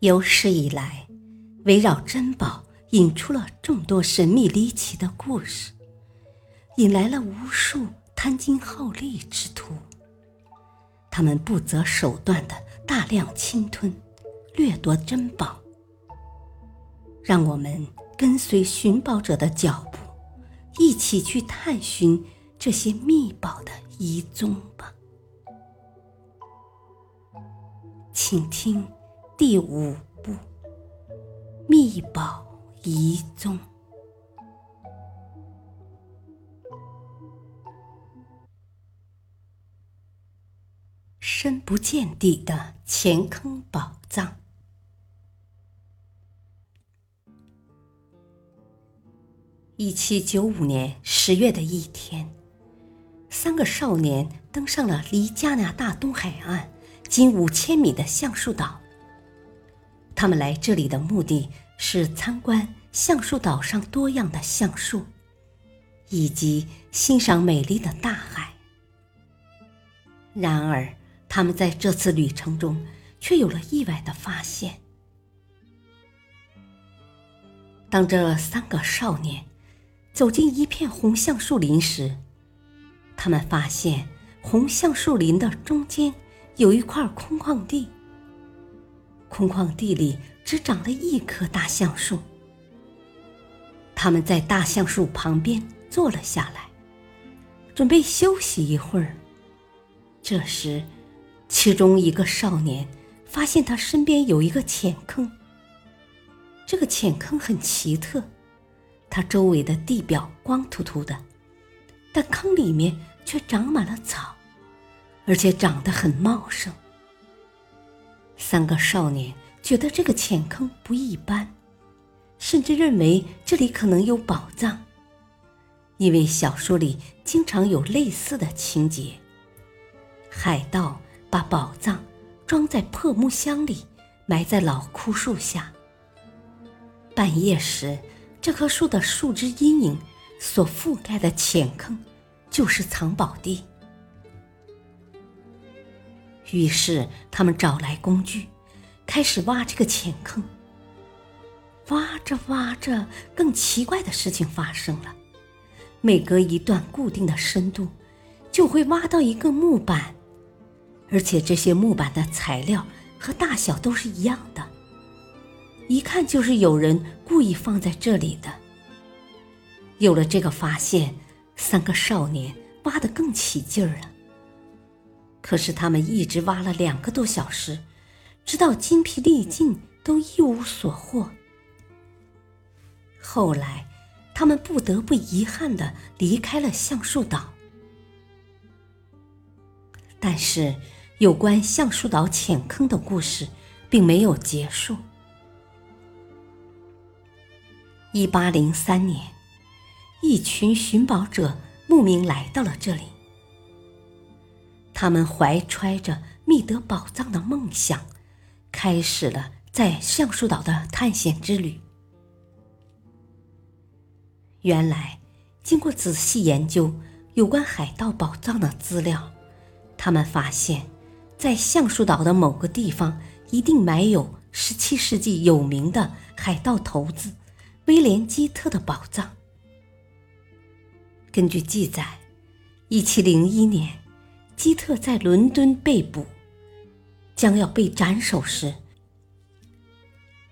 有史以来，围绕珍宝引出了众多神秘离奇的故事，引来了无数贪金好利之徒。他们不择手段的大量侵吞、掠夺珍宝。让我们跟随寻宝者的脚步，一起去探寻这些秘宝的遗踪吧。请听第五部《秘宝遗踪》。深不见底的钱坑宝藏。一七九五年十月的一天，三个少年登上了离加拿大东海岸仅五千米的橡树岛。他们来这里的目的是参观橡树岛上多样的橡树，以及欣赏美丽的大海。然而，他们在这次旅程中却有了意外的发现。当这三个少年。走进一片红橡树林时，他们发现红橡树林的中间有一块空旷地。空旷地里只长了一棵大橡树。他们在大橡树旁边坐了下来，准备休息一会儿。这时，其中一个少年发现他身边有一个浅坑。这个浅坑很奇特。它周围的地表光秃秃的，但坑里面却长满了草，而且长得很茂盛。三个少年觉得这个浅坑不一般，甚至认为这里可能有宝藏，因为小说里经常有类似的情节：海盗把宝藏装在破木箱里，埋在老枯树下。半夜时。这棵树的树枝阴影所覆盖的浅坑，就是藏宝地。于是他们找来工具，开始挖这个浅坑。挖着挖着，更奇怪的事情发生了：每隔一段固定的深度，就会挖到一个木板，而且这些木板的材料和大小都是一样的。一看就是有人故意放在这里的。有了这个发现，三个少年挖得更起劲儿了。可是他们一直挖了两个多小时，直到筋疲力尽，都一无所获。后来，他们不得不遗憾的离开了橡树岛。但是，有关橡树岛浅坑的故事并没有结束。一八零三年，一群寻宝者慕名来到了这里。他们怀揣着觅得宝藏的梦想，开始了在橡树岛的探险之旅。原来，经过仔细研究有关海盗宝藏的资料，他们发现，在橡树岛的某个地方一定埋有十七世纪有名的海盗头子。威廉·基特的宝藏。根据记载，一七零一年，基特在伦敦被捕，将要被斩首时，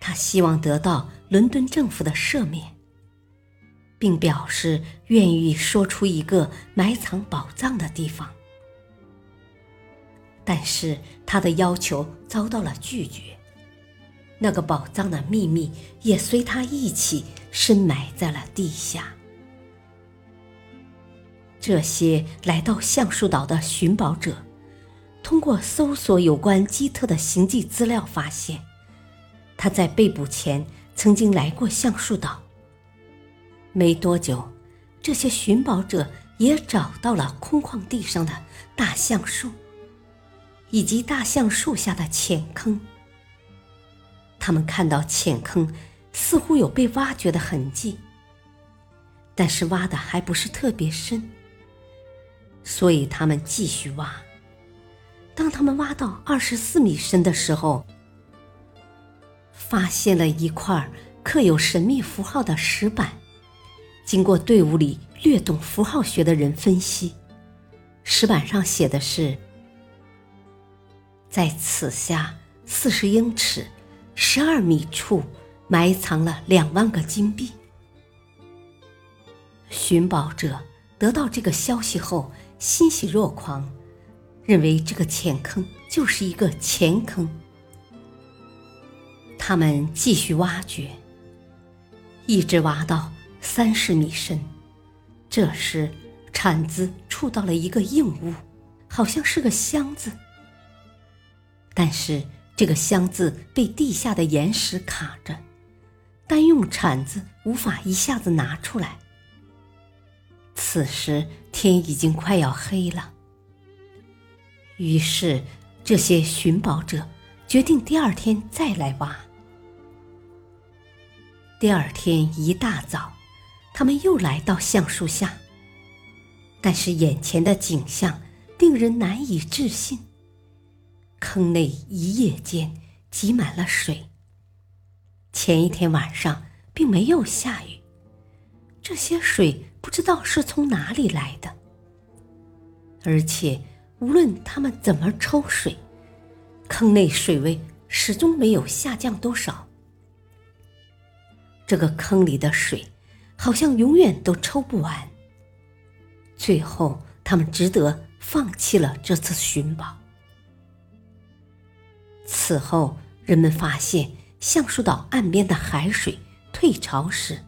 他希望得到伦敦政府的赦免，并表示愿意说出一个埋藏宝藏的地方，但是他的要求遭到了拒绝。那个宝藏的秘密也随他一起深埋在了地下。这些来到橡树岛的寻宝者，通过搜索有关基特的行迹资料，发现他在被捕前曾经来过橡树岛。没多久，这些寻宝者也找到了空旷地上的大橡树，以及大橡树下的浅坑。他们看到浅坑似乎有被挖掘的痕迹，但是挖的还不是特别深，所以他们继续挖。当他们挖到二十四米深的时候，发现了一块刻有神秘符号的石板。经过队伍里略懂符号学的人分析，石板上写的是：“在此下四十英尺、十二米处埋藏了两万个金币。”寻宝者得到这个消息后欣喜若狂，认为这个浅坑就是一个钱坑。他们继续挖掘，一直挖到。三十米深，这时铲子触到了一个硬物，好像是个箱子。但是这个箱子被地下的岩石卡着，单用铲子无法一下子拿出来。此时天已经快要黑了，于是这些寻宝者决定第二天再来挖。第二天一大早。他们又来到橡树下，但是眼前的景象令人难以置信。坑内一夜间积满了水。前一天晚上并没有下雨，这些水不知道是从哪里来的。而且无论他们怎么抽水，坑内水位始终没有下降多少。这个坑里的水。好像永远都抽不完。最后，他们只得放弃了这次寻宝。此后，人们发现橡树岛岸边的海水退潮时，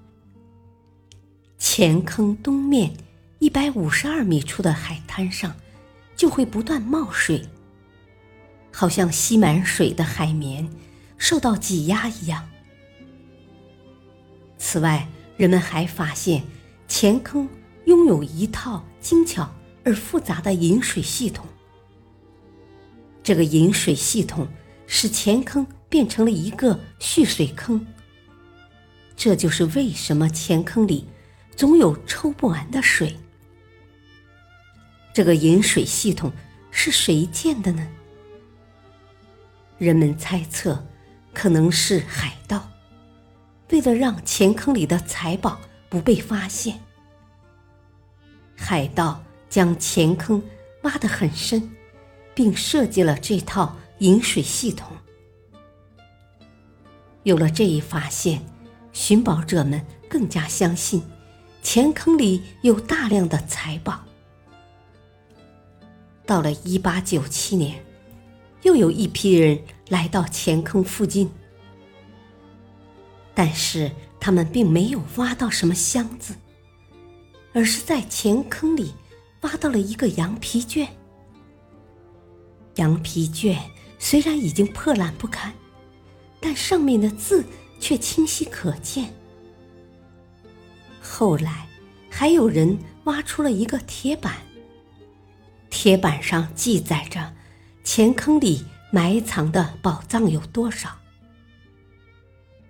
前坑东面一百五十二米处的海滩上就会不断冒水，好像吸满水的海绵受到挤压一样。此外，人们还发现，钱坑拥有一套精巧而复杂的引水系统。这个引水系统使钱坑变成了一个蓄水坑。这就是为什么钱坑里总有抽不完的水。这个饮水系统是谁建的呢？人们猜测，可能是海盗。为了让钱坑里的财宝不被发现，海盗将钱坑挖得很深，并设计了这套饮水系统。有了这一发现，寻宝者们更加相信钱坑里有大量的财宝。到了一八九七年，又有一批人来到钱坑附近。但是他们并没有挖到什么箱子，而是在钱坑里挖到了一个羊皮卷。羊皮卷虽然已经破烂不堪，但上面的字却清晰可见。后来还有人挖出了一个铁板，铁板上记载着钱坑里埋藏的宝藏有多少。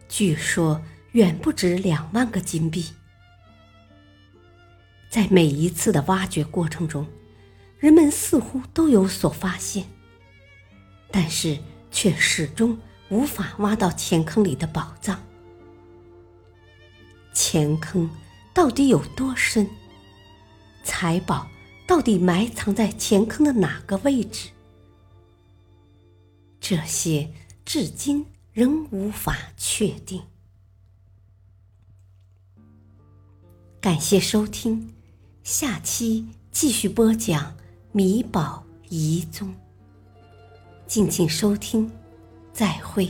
据说远不止两万个金币。在每一次的挖掘过程中，人们似乎都有所发现，但是却始终无法挖到钱坑里的宝藏。钱坑到底有多深？财宝到底埋藏在钱坑的哪个位置？这些至今。仍无法确定。感谢收听，下期继续播讲《米宝遗踪》。敬请收听，再会。